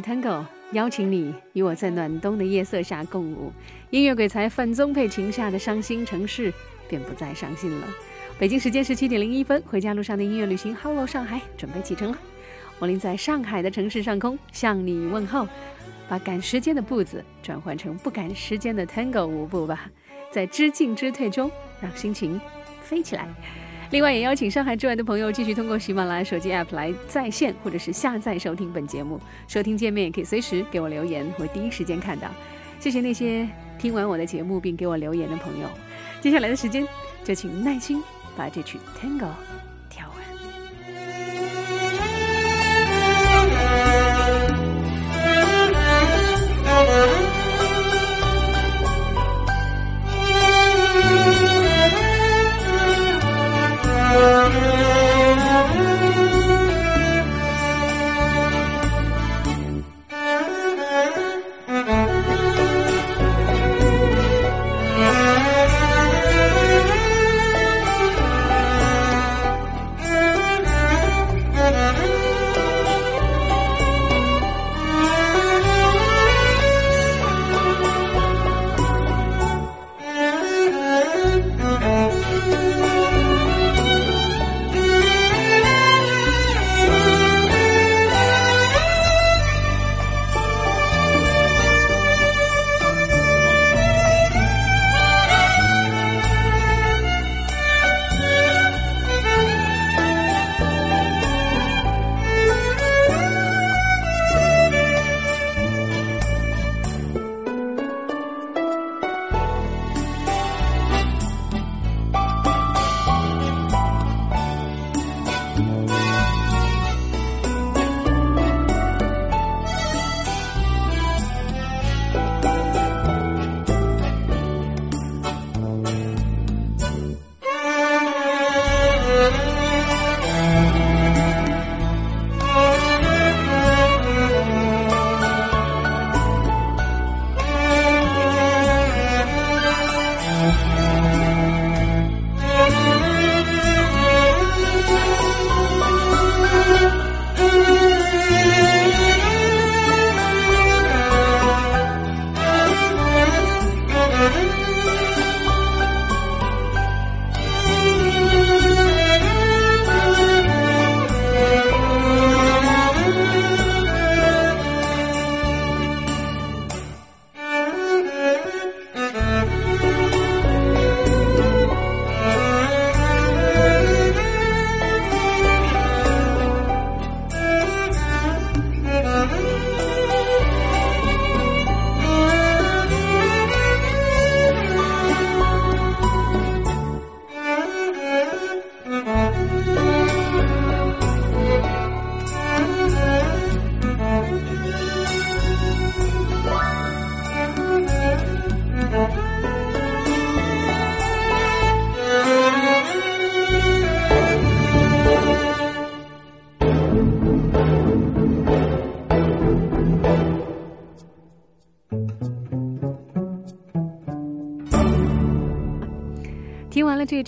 Tango 邀请你与我在暖冬的夜色下共舞，音乐鬼才范宗沛琴下的伤心城市便不再伤心了。北京时间十七点零一分，回家路上的音乐旅行，Hello 上海准备启程了。我临在上海的城市上空向你问候，把赶时间的步子转换成不赶时间的 Tango 舞步吧，在知进知退中让心情飞起来。另外，也邀请上海之外的朋友继续通过喜马拉雅手机 App 来在线或者是下载收听本节目。收听界面也可以随时给我留言，会第一时间看到。谢谢那些听完我的节目并给我留言的朋友。接下来的时间，就请耐心把这曲 Tango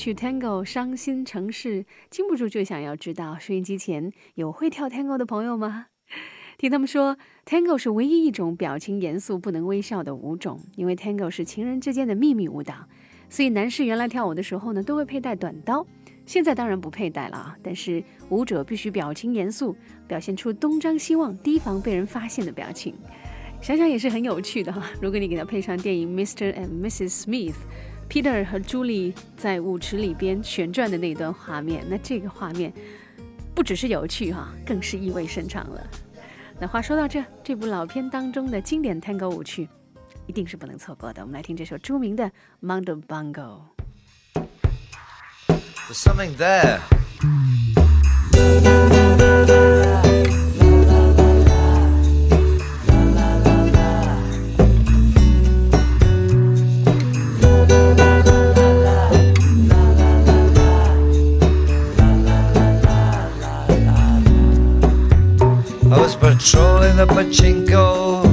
曲 Tango 伤心城市，禁不住就想要知道收音机前有会跳 Tango 的朋友吗？听他们说，Tango 是唯一一种表情严肃不能微笑的舞种，因为 Tango 是情人之间的秘密舞蹈，所以男士原来跳舞的时候呢，都会佩戴短刀，现在当然不佩戴了啊。但是舞者必须表情严肃，表现出东张西望、提防被人发现的表情。想想也是很有趣的哈。如果你给他配上电影《Mr. and Mrs. Smith》。Peter 和朱莉在舞池里边旋转的那段画面，那这个画面不只是有趣哈，更是意味深长了。那话说到这，这部老片当中的经典 Tango 舞曲，一定是不能错过的。我们来听这首著名的 Mondo Bongo。Patrolling the pachinko,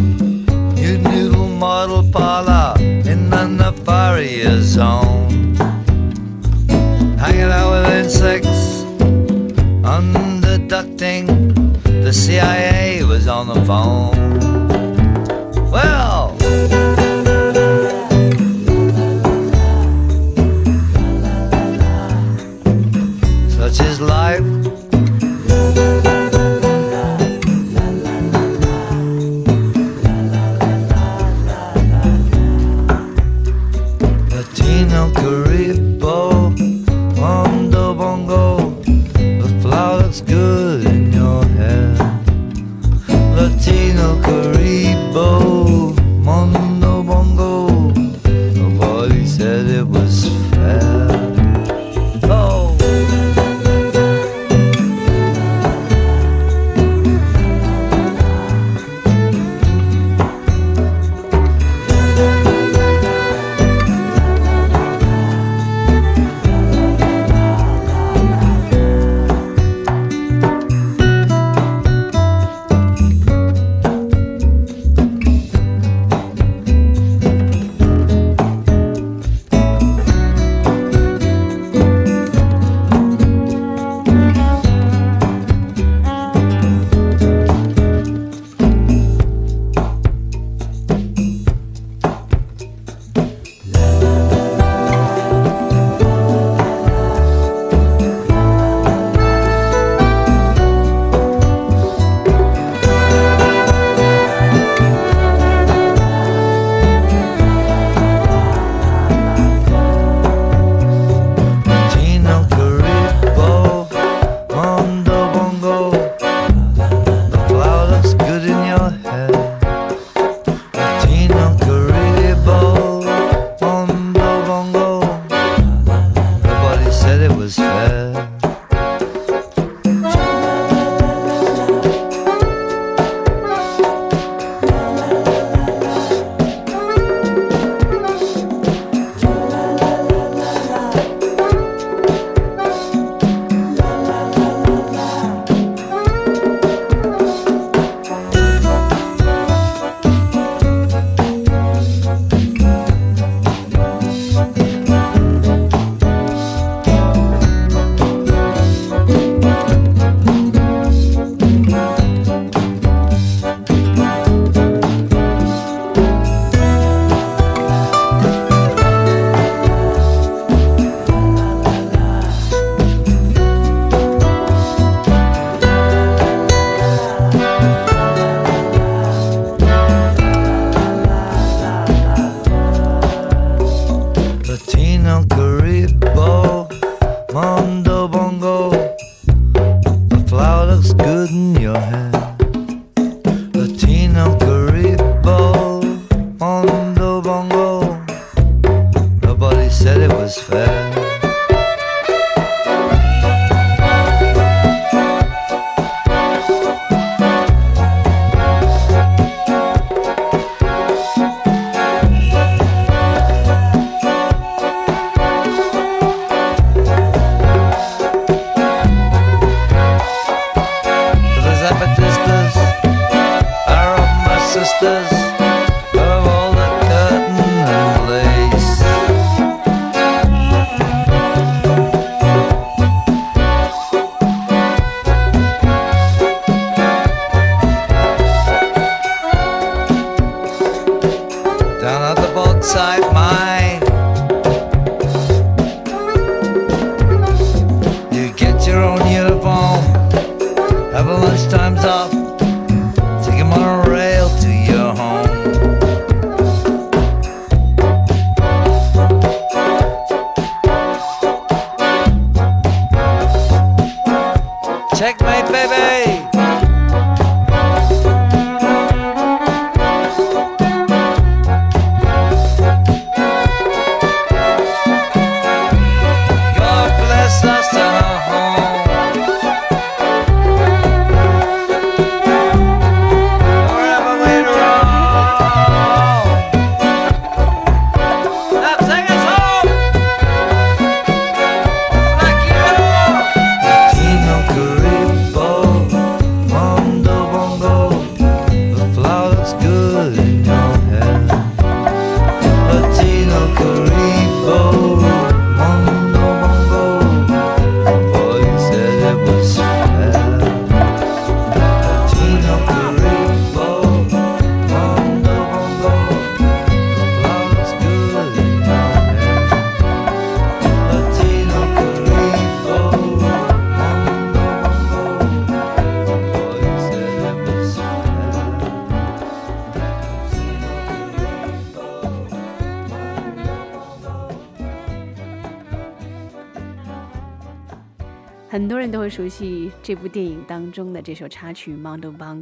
很多人都会熟悉这部电影当中的这首插曲《Mondo Bongo》，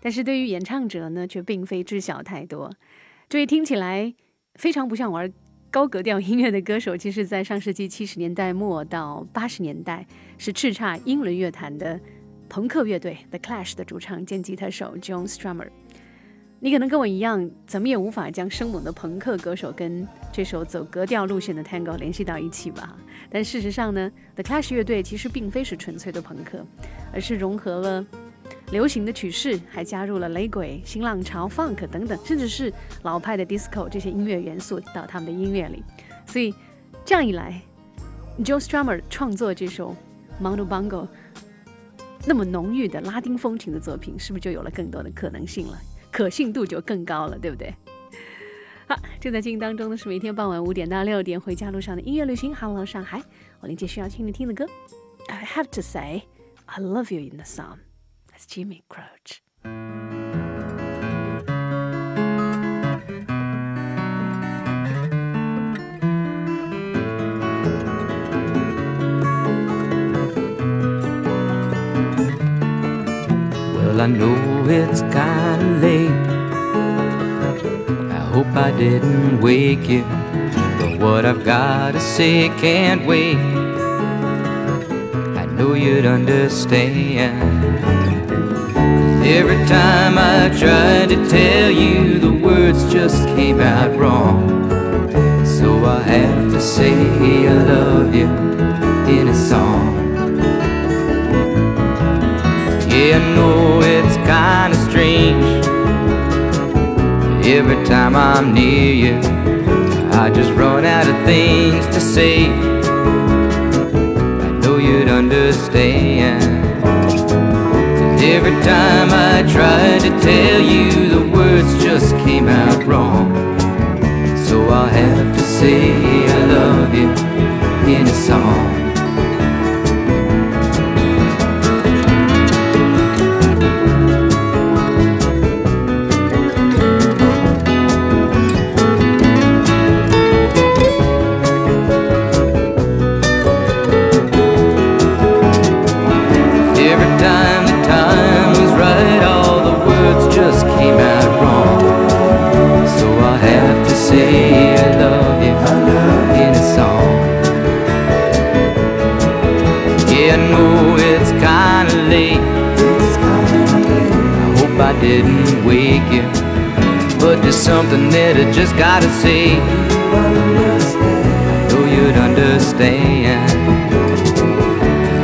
但是对于演唱者呢，却并非知晓太多。这位听起来非常不像玩高格调音乐的歌手，其实在上世纪七十年代末到八十年代是叱咤英伦乐坛的朋克乐队 The Clash 的主唱兼吉他手 John Strummer。你可能跟我一样，怎么也无法将生猛的朋克歌手跟这首走格调路线的 Tango 联系到一起吧？但事实上呢，The Clash 乐队其实并非是纯粹的朋克，而是融合了流行的曲式，还加入了雷鬼、新浪潮、Funk 等等，甚至是老派的 Disco 这些音乐元素到他们的音乐里。所以这样一来，Joe Strummer 创作这首 Mondo Bongo 那么浓郁的拉丁风情的作品，是不是就有了更多的可能性了？可信度就更高了，对不对？好，正在进行当中的是每天傍晚五点到六点回家路上的音乐旅行。Hello，上海，我连接需要听你听的歌，I have to say I love you in the song。That's Jimmy Crouch。Well, I know it's kinda late. I hope I didn't wake you. But what I've gotta say can't wait. I know you'd understand. every time I tried to tell you, the words just came out wrong. So I have to say I love you in a song. Yeah, I know it's kinda strange. Every time I'm near you, I just run out of things to say. I know you'd understand. every time I tried to tell you, the words just came out wrong. So I'll have to say I love you in a song. Didn't wake you. But there's something that I just gotta say. Know you'd understand.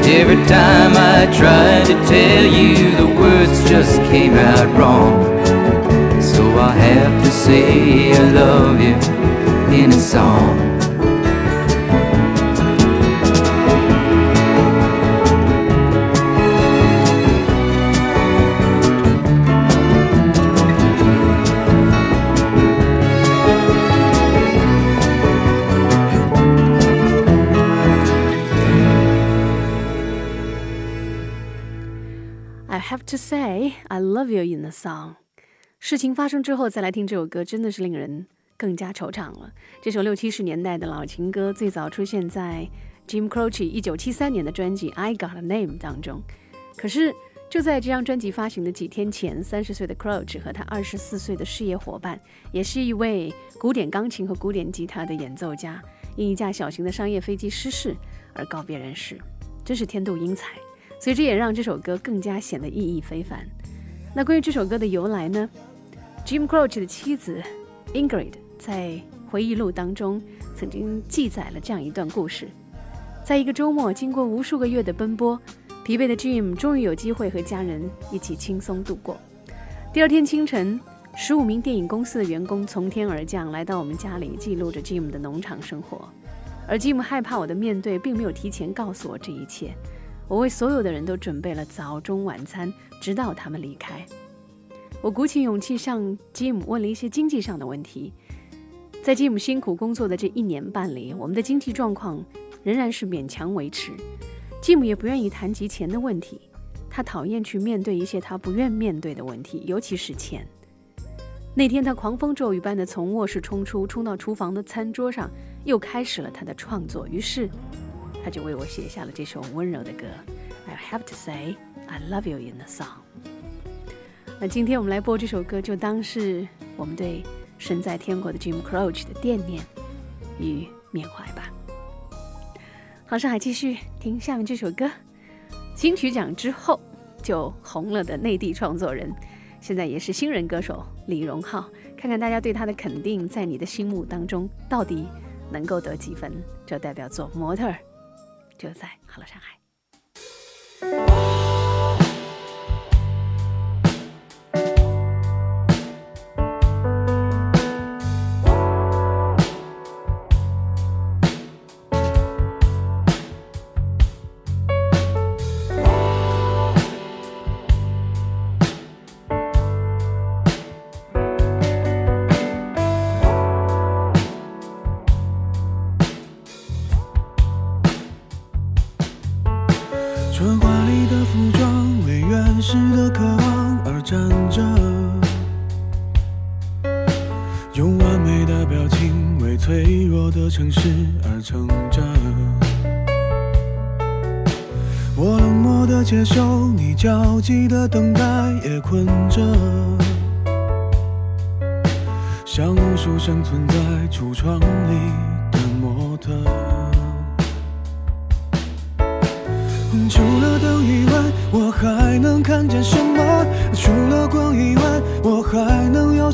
Every time I tried to tell you, the words just came out wrong. So I have to say I love you in a song. Say I love you in the song。事情发生之后再来听这首歌，真的是令人更加惆怅了。这首六七十年代的老情歌，最早出现在 Jim Croce 一九七三年的专辑《I Got a Name》当中。可是就在这张专辑发行的几天前，三十岁的 Crouch 和他二十四岁的事业伙伴，也是一位古典钢琴和古典吉他的演奏家，因一架小型的商业飞机失事而告别人世，真是天妒英才。所以这也让这首歌更加显得意义非凡。那关于这首歌的由来呢？Jim Croce 的妻子 Ingrid 在回忆录当中曾经记载了这样一段故事：在一个周末，经过无数个月的奔波，疲惫的 Jim 终于有机会和家人一起轻松度过。第二天清晨，十五名电影公司的员工从天而降，来到我们家里，记录着 Jim 的农场生活。而 Jim 害怕我的面对，并没有提前告诉我这一切。我为所有的人都准备了早中晚餐，直到他们离开。我鼓起勇气向吉姆问了一些经济上的问题。在吉姆辛苦工作的这一年半里，我们的经济状况仍然是勉强维持。吉姆也不愿意谈及钱的问题，他讨厌去面对一些他不愿面对的问题，尤其是钱。那天，他狂风骤雨般的从卧室冲出，冲到厨房的餐桌上，又开始了他的创作。于是，他就为我写下了这首温柔的歌。I have to say I love you in the song。那今天我们来播这首歌，就当是我们对身在天国的 Jim Croce 的惦念与缅怀吧。好，上海继续听下面这首歌。金曲奖之后就红了的内地创作人，现在也是新人歌手李荣浩。看看大家对他的肯定，在你的心目当中到底能够得几分？这代表作《模特儿》就在好了上海。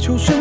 能要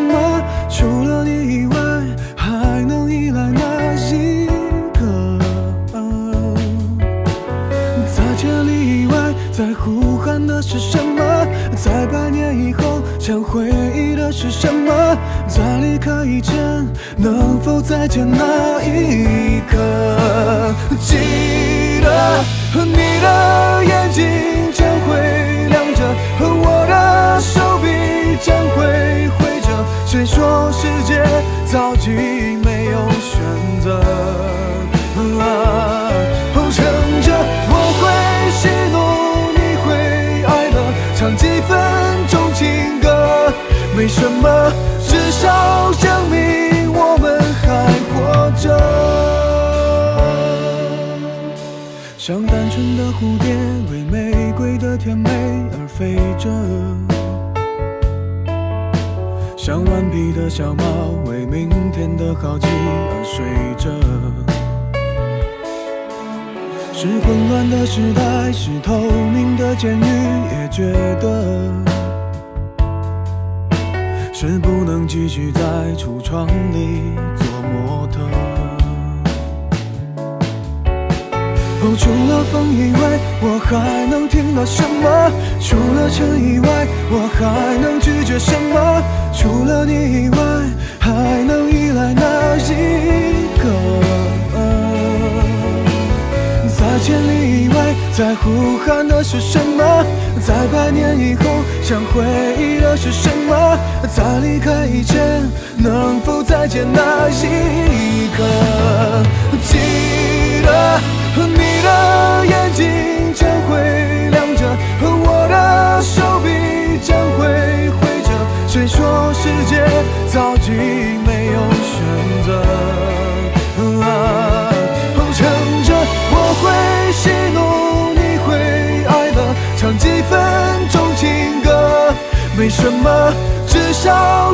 像顽皮的小猫，为明天的好奇而睡着。是混乱的时代，是透明的监狱，也觉得是不能继续在橱窗里做模特。哦，除了风以外，我还能听到什么？除了尘以外，我还能拒绝什么？除了你以外，还能依赖哪一个？在千里以外，在呼喊的是什么？在百年以后，想回忆的是什么？在离开以前，能否再见那一刻？记得。你的眼睛将会亮着，我的手臂将会挥。谁说世界早已没有选择？啊，哼唱着我会喜怒，你会哀乐，唱几分钟情歌，没什么，至少。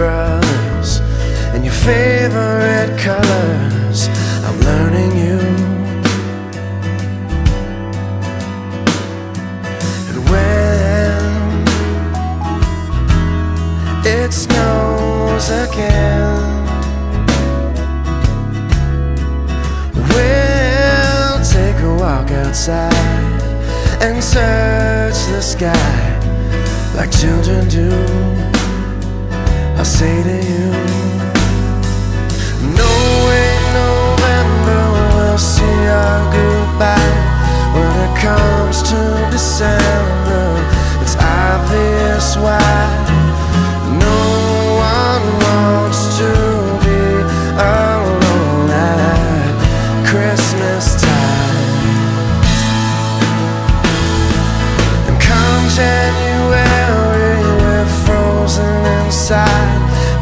Brothers and your favorite colors. I'm learning you. And when it snows again. We'll take a walk outside and search the sky like children do. I'll say to you, No way November will see our goodbye. When it comes to December, it's obvious why. No one wants to be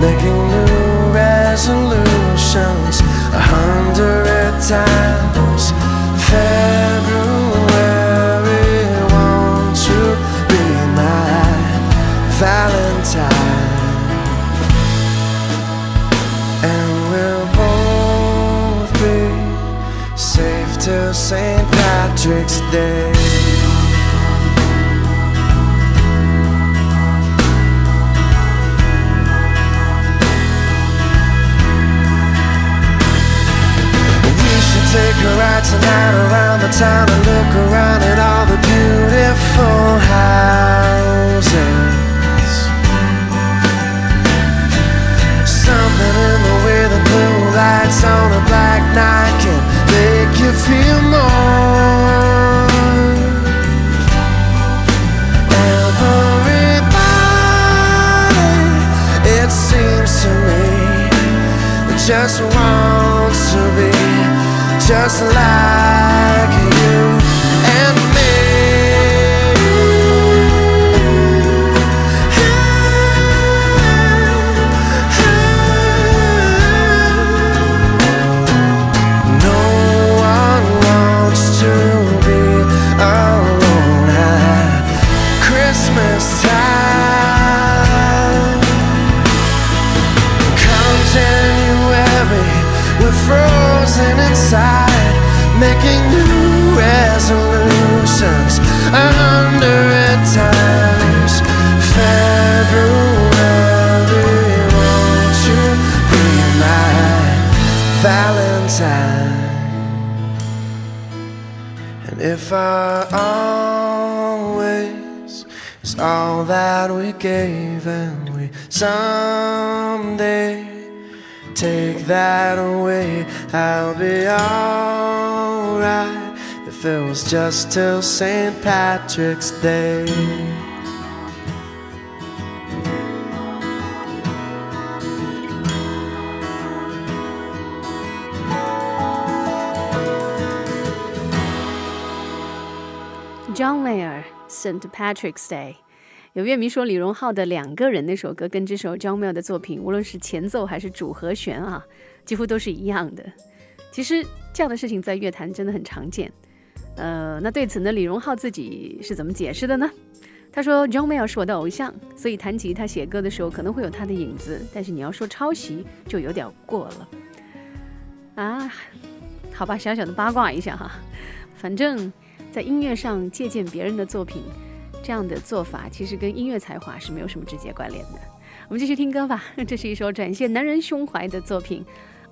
making new resolutions a hundred times. February, won't you be my Valentine? And we'll both be safe till St. Patrick's Day. Tonight around the town and look around at all the beautiful houses. if it was just till St. Patrick's Day. John Mayer St. Patrick's Day。有乐迷说，李荣浩的《两个人》那首歌跟这首 John Mayer 的作品，无论是前奏还是主和弦啊，几乎都是一样的。其实这样的事情在乐坛真的很常见。 呃，那对此呢，李荣浩自己是怎么解释的呢？他说：“John Mayer 是我的偶像，所以弹吉他写歌的时候可能会有他的影子，但是你要说抄袭就有点过了。”啊，好吧，小小的八卦一下哈，反正。在音乐上借鉴别人的作品，这样的做法其实跟音乐才华是没有什么直接关联的。我们继续听歌吧，这是一首展现男人胸怀的作品，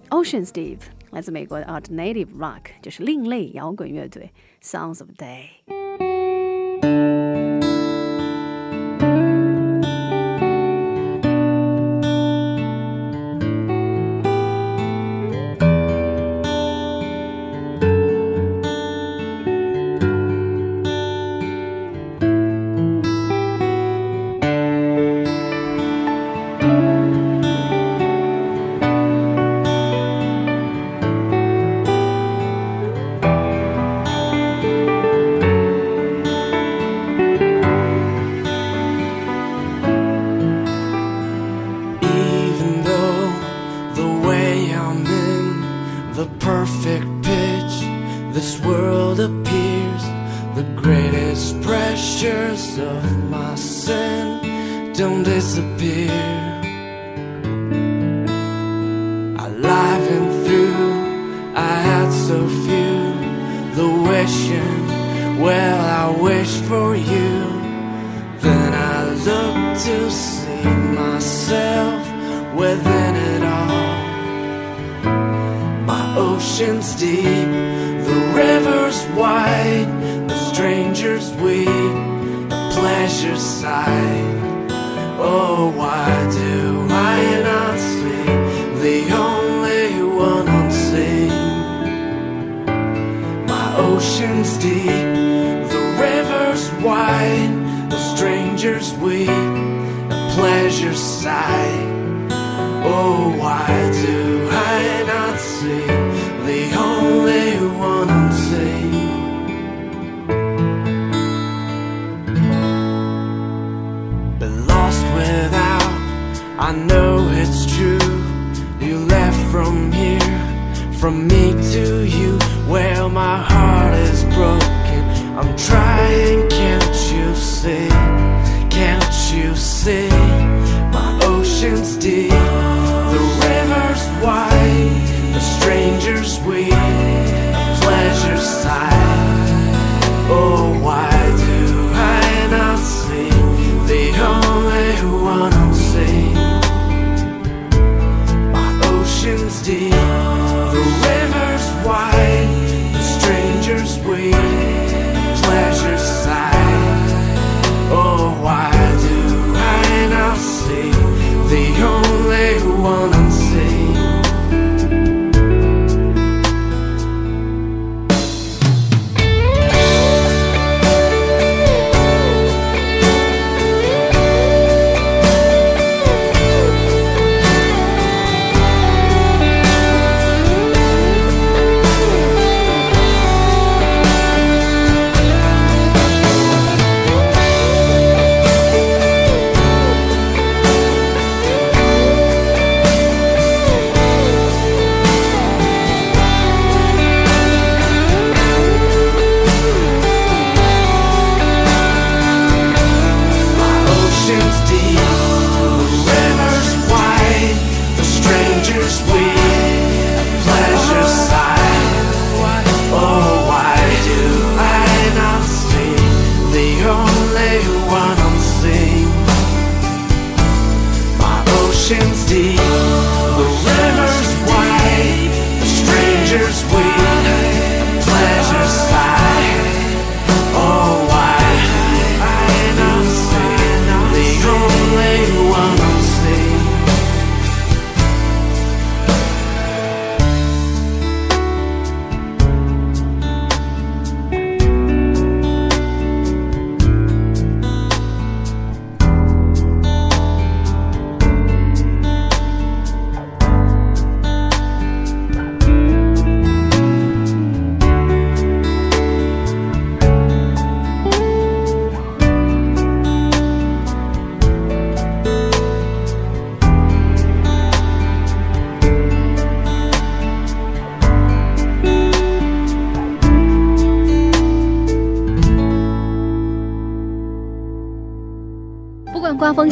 《Ocean's Deep》，来自美国的 Alternative Rock，就是另类摇滚乐队《Sounds of Day》。 The strangers weep, the pleasure side. Oh, why do I not see the only one unseen? My ocean's deep, the river's wide, the strangers weep, the pleasure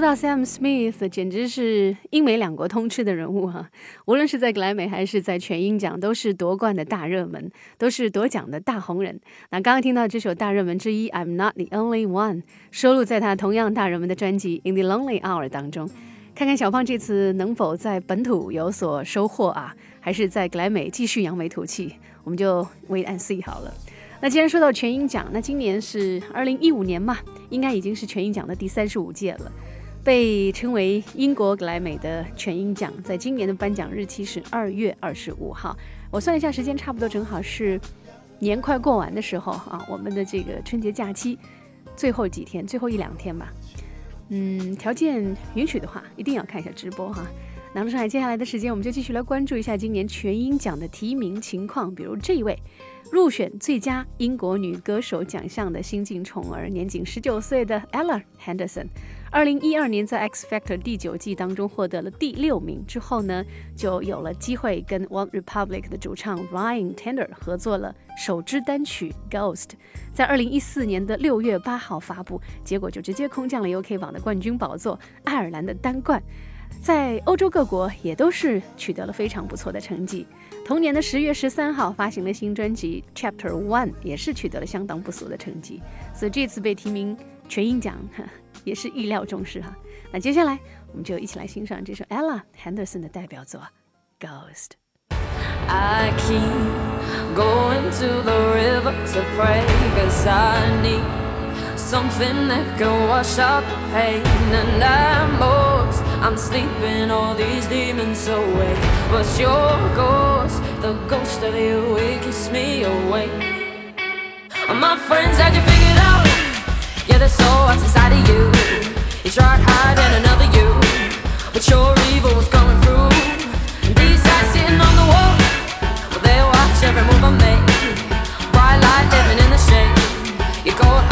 说到 Sam Smith，简直是英美两国通吃的人物哈、无论是在格莱美还是在全英奖，都是夺冠的大热门，都是夺奖的大红人。那刚刚听到这首大热门之一《I'm Not the Only One》，收录在他同样大热门的专辑《In the Lonely Hour》当中。看看小胖这次能否在本土有所收获啊，还是在格莱美继续扬眉吐气？我们就 wait and see 好了。那既然说到全英奖，那今年是二零一五年嘛，应该已经是全英奖的第三十五届了，被称为英国格莱美的全英奖，在今年的颁奖日期是二月二十五号。我算了一下时间，差不多正好是年快过完的时候啊，我们的这个春节假期最后几天，最后一两天吧。嗯，条件允许的话，一定要看一下直播哈。那么上海接下来的时间，我们就继续来关注一下今年全英奖的提名情况，比如这一位。入选最佳英国女歌手奖项的新晋宠儿，年仅十九岁的 Ella Henderson，二零一二年在 X Factor 第九季当中获得了第六名之后呢，就有了机会跟 One Republic 的主唱 Ryan Tedder 合作了首支单曲 Ghost，在二零一四年的六月八号发布，结果就直接空降了 UK 榜的冠军宝座，爱尔兰的单冠，在欧洲各国也都是取得了非常不错的成绩。同年的十月十三号发行了新专辑 Chapter One，也是取得了相当不俗的成绩，所以这次被提名全英奖也是意料中事哈。那接下来我们就一起来欣赏这首 Ella Henderson 的代表作 Ghost。 I keep going to the river to pray Cause I need something that can wash out the pain And I'm most, I'm sleeping all these demons away But your ghost, the ghost of you, it keeps me awake My friends had you figured out yeah, there's so what's inside of you You tried hiding another you But your evil was coming through These eyes sitting on the wall well, they watch every move I make. Bright light living in the shade. Your cold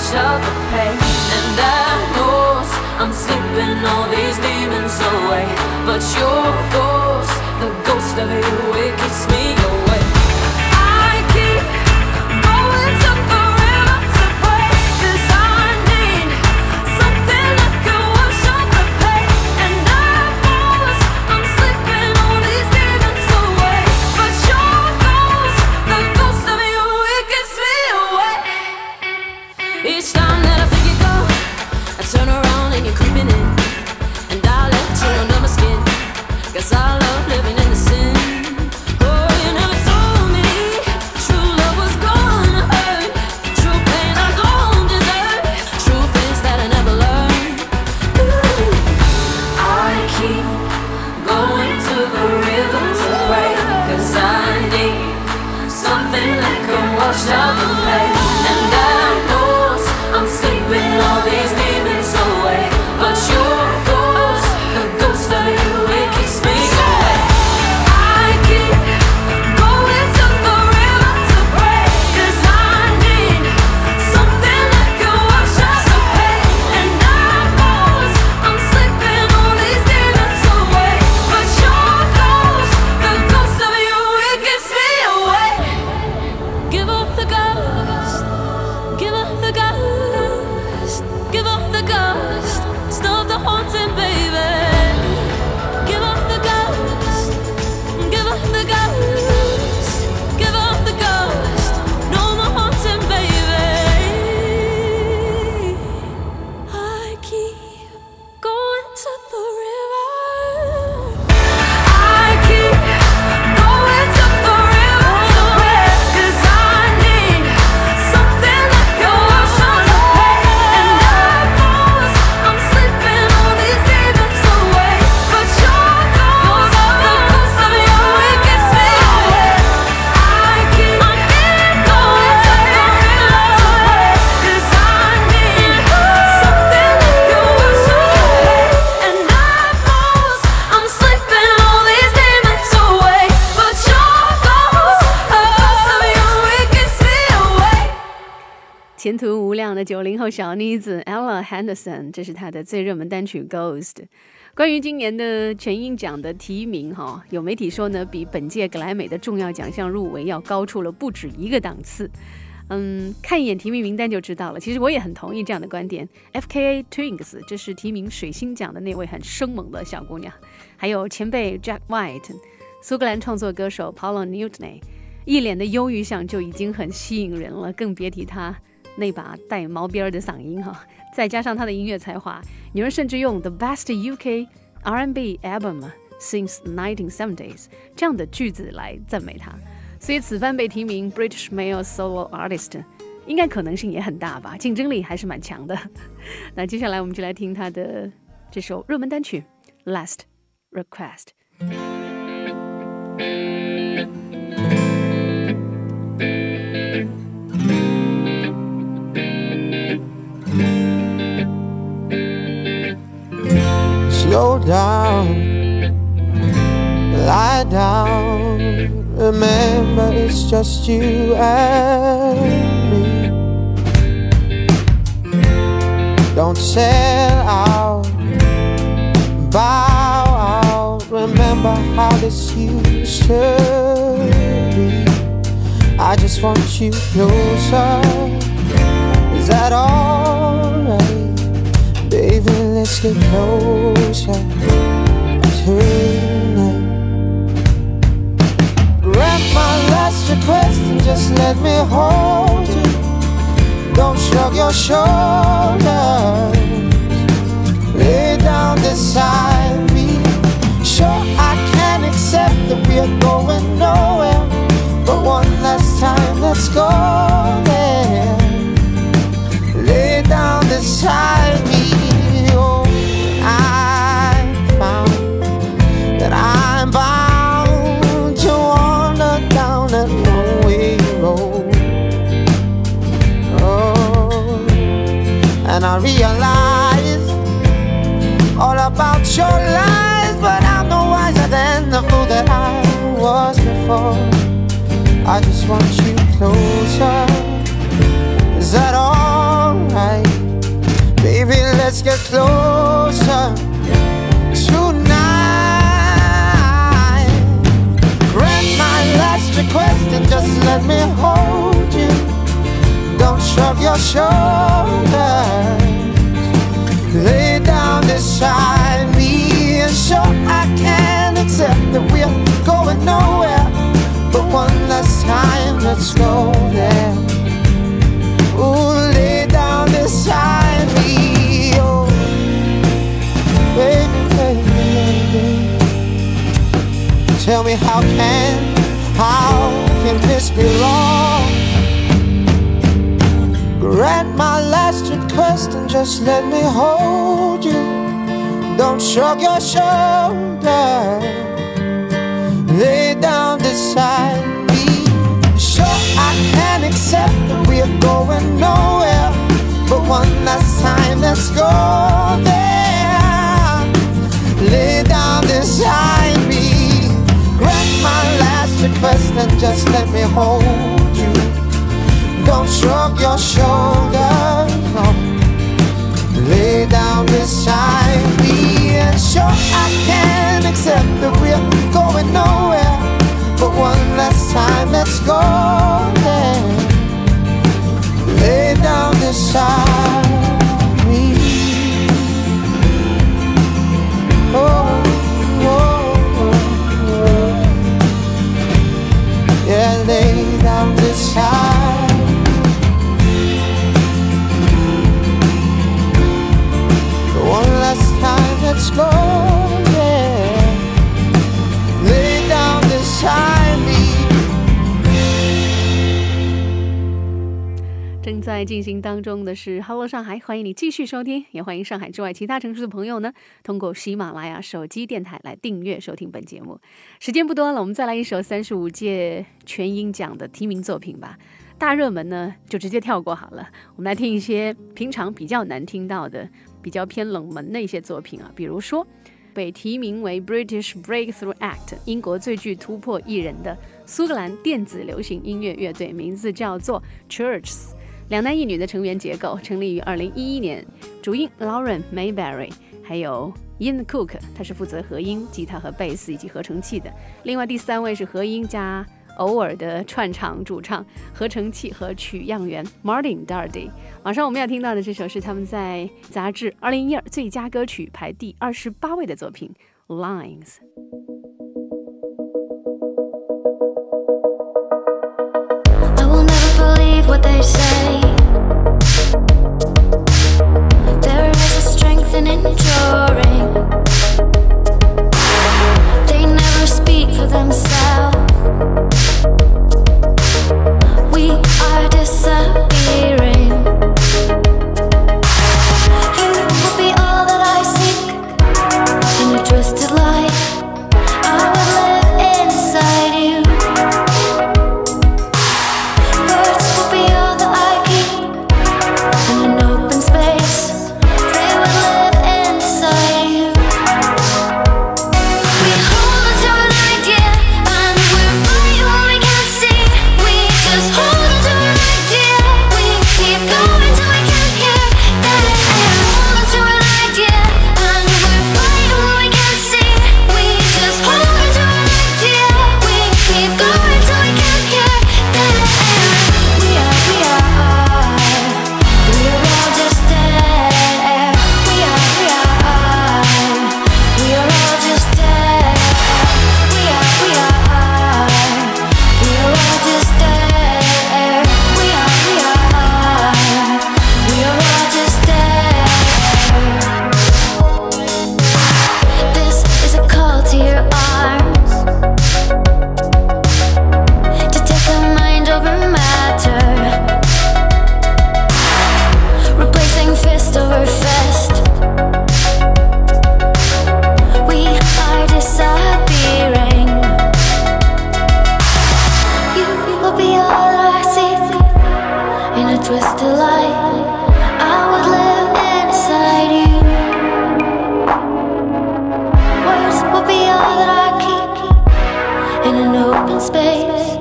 wash out the pain. And I know I'm sleeping all these demons away. But your ghost, the ghost of you, 小妮子 Ella Henderson，这是她的最热门单曲《Ghost》。关于今年的全英奖的提名，哈，有媒体说呢，比本届格莱美的重要奖项入围要高出了不止一个档次。嗯，看一眼提名名单就知道了。其实我也很同意这样的观点。F.K.A. Twins，这是提名水星奖的那位很生猛的小姑娘，还有前辈 Jack White，苏格兰创作歌手 Paula Newton，一脸的忧郁相就已经很吸引人了，更别提她那把带毛边儿的嗓音哈。再加上他的音乐才华，有人甚至用 The Best UK R&B Album Since 1970s 这样的句子来赞美他。所以此番被提名 British Male Solo Artist，应该可能性也很大吧，竞争力还是蛮强的。那接下来我们就来听他的这首热门单曲《Last Request》。Slow down, lie down. Remember, it's just you and me. Don't sell out, bow out. Remember how this used to be. I just want you closer. Is that alright? Baby, let's get closer tonight. Grant my last request and just let me hold you. Don't shrug your shoulders. Lay down beside me. Sure, I can accept that we're going nowhere. But one last time, let's go want you closer. Is that alright? Baby, let's get closer tonight. Grant my last request and just let me hold you. Don't shrug your shoulders. Lay down beside me and sure I can accept that we're going nowhere. Time, go there. Ooh, lay down beside me. Oh, baby, baby, baby. Tell me how can, how can this be wrong? Grant my last request and just let me hold you. Don't shrug your shoulders. Lay down beside accept that we're going nowhere. But one last time, let's go there. Lay down beside me. Grant my last request and just let me hold you. Don't shrug your shoulders. No. 在进行当中的是 Hello 上海，欢迎你继续收听，也欢迎上海之外其他城市的朋友呢，通过喜马拉雅手机电台来订阅收听本节目。时间不多了，我们再来一首三十五届全英奖的提名作品吧。大热门呢，就直接跳过好了。我们来听一些平常比较难听到的、比较偏冷门的一些作品啊，比如说被提名为 British Breakthrough Act 英国最具突破艺人的苏格兰电子流行音乐乐队，名字叫做 Churches。两男一女的成员结构，成立于二零一一年。主音 Lauren Mayberry，还有 Ian Cook，他是负责和音、吉他和贝斯以及合成器的。另外第三位是和音加偶尔的串场主唱、合成器和取样员 Martin Dardy。马上我们要听到的这首是他们在杂志二零一二最佳歌曲排第二十八位的作品《Lines》。What they say. and drawing. In an open space.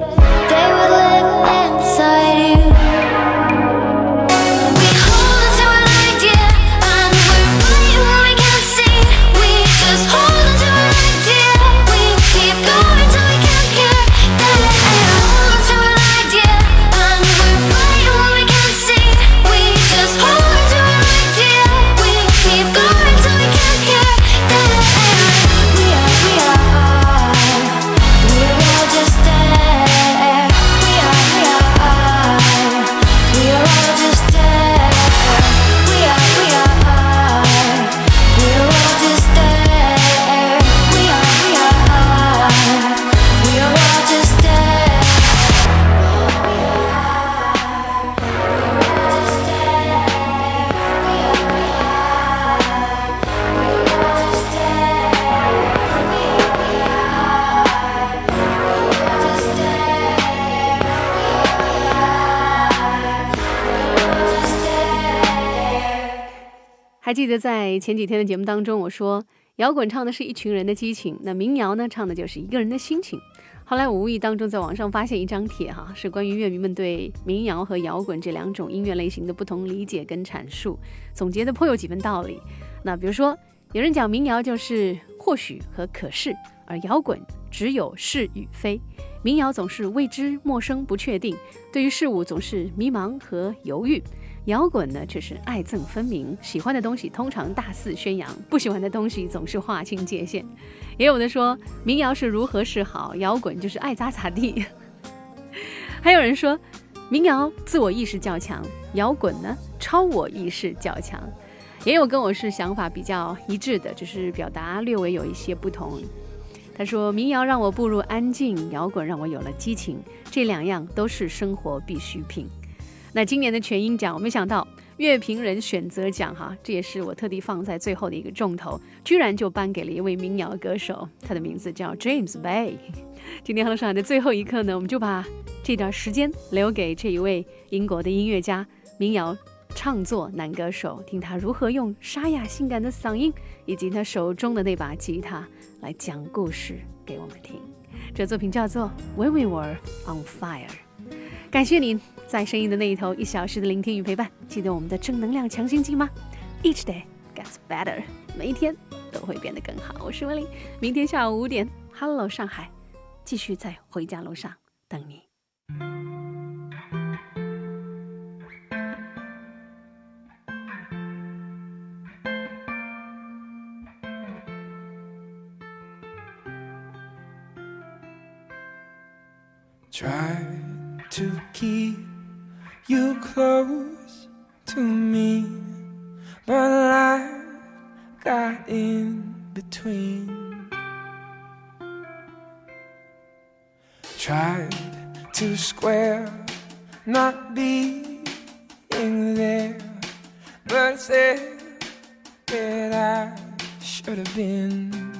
记得在前几天的节目当中，我说摇滚唱的是一群人的激情，那民谣呢唱的就是一个人的心情。后来我无意当中在网上发现一张帖哈，是关于乐迷们对民谣和摇滚这两种音乐类型的不同理解跟阐述，总结的颇有几分道理。那比如说，有人讲民谣就是或许和可是，而摇滚只有是与非。民谣总是未知、陌生、不确定，对于事物总是迷茫和犹豫。摇滚呢，却是爱憎分明，喜欢的东西通常大肆宣扬，不喜欢的东西总是划清界限。也有的说，民谣是如何是好，摇滚就是爱咋咋地。还有人说，民谣自我意识较强，摇滚呢超我意识较强。也有跟我是想法比较一致的，只是表达略微有一些不同。他说：“民谣让我步入安静，摇滚让我有了激情，这两样都是生活必需品。”那今年的全英奖，我没想到乐评人选择奖哈，这也是我特地放在最后的一个重头，居然就颁给了一位民谣歌手，他的名字叫 James Bay。今天 Hello《上海的最后一刻呢，我们就把这段时间留给这一位英国的音乐家、民谣唱作男歌手，听他如何用沙哑性感的嗓音以及他手中的那把吉他来讲故事给我们听。这作品叫做《When We Were on Fire》。感谢您在声音的那一头，一小时的聆听与陪伴，记得我们的正能量强心剂吗？Each day gets better，每一天都会变得更好。我是文玲，明天下午五点，Hello 上海，继续在回家路上等你。Try to keep you close to me, but life got in between. Tried to square not being there, but said that I should have been.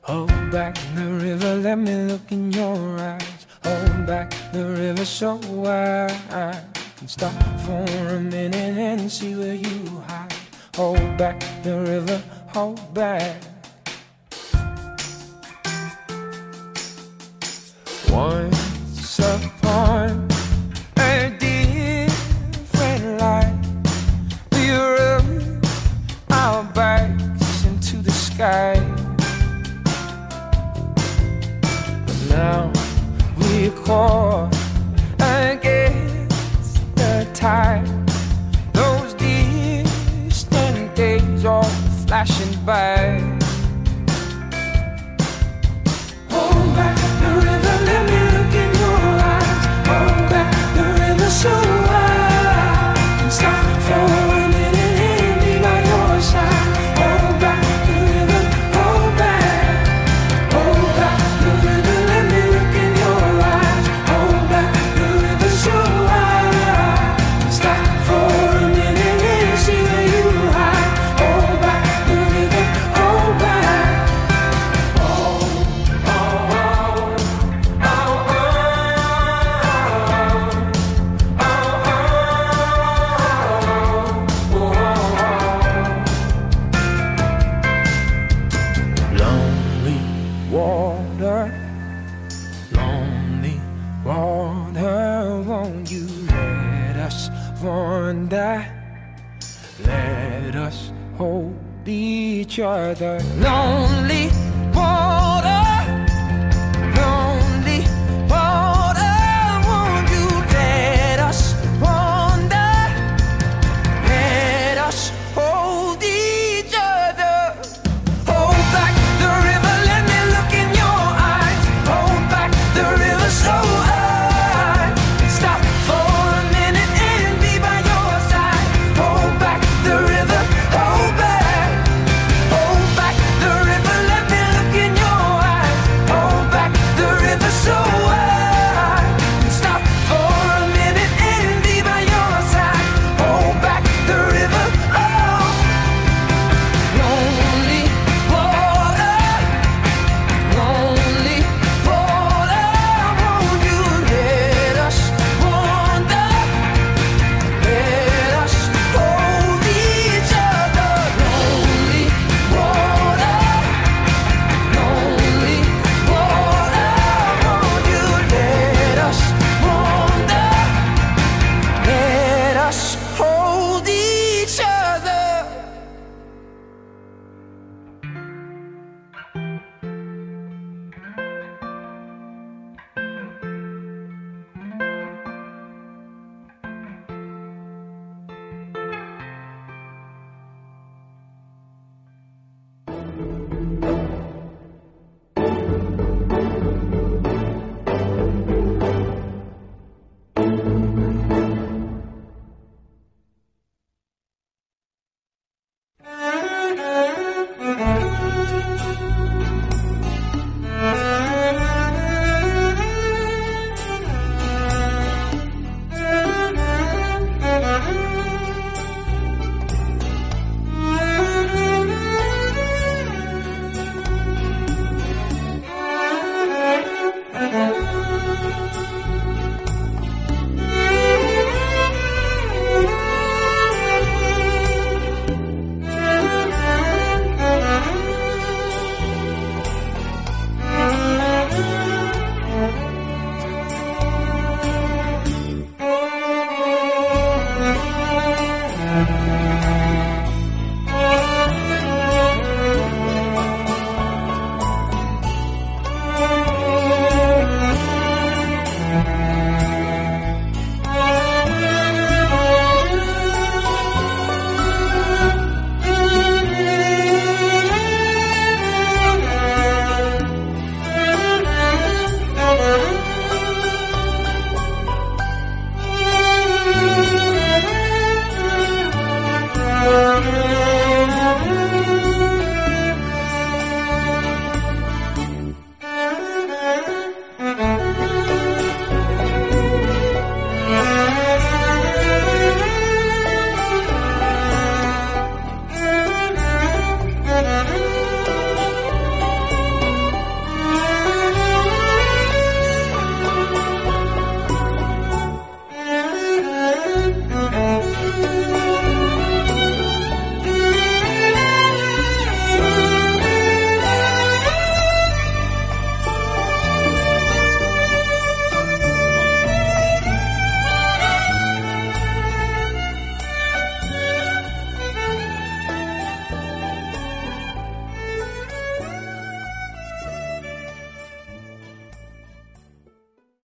Hold back the river, let me look in your eyes. Hold back the river so I can stop for a minute and see where you hide. Hold back the river, hold back.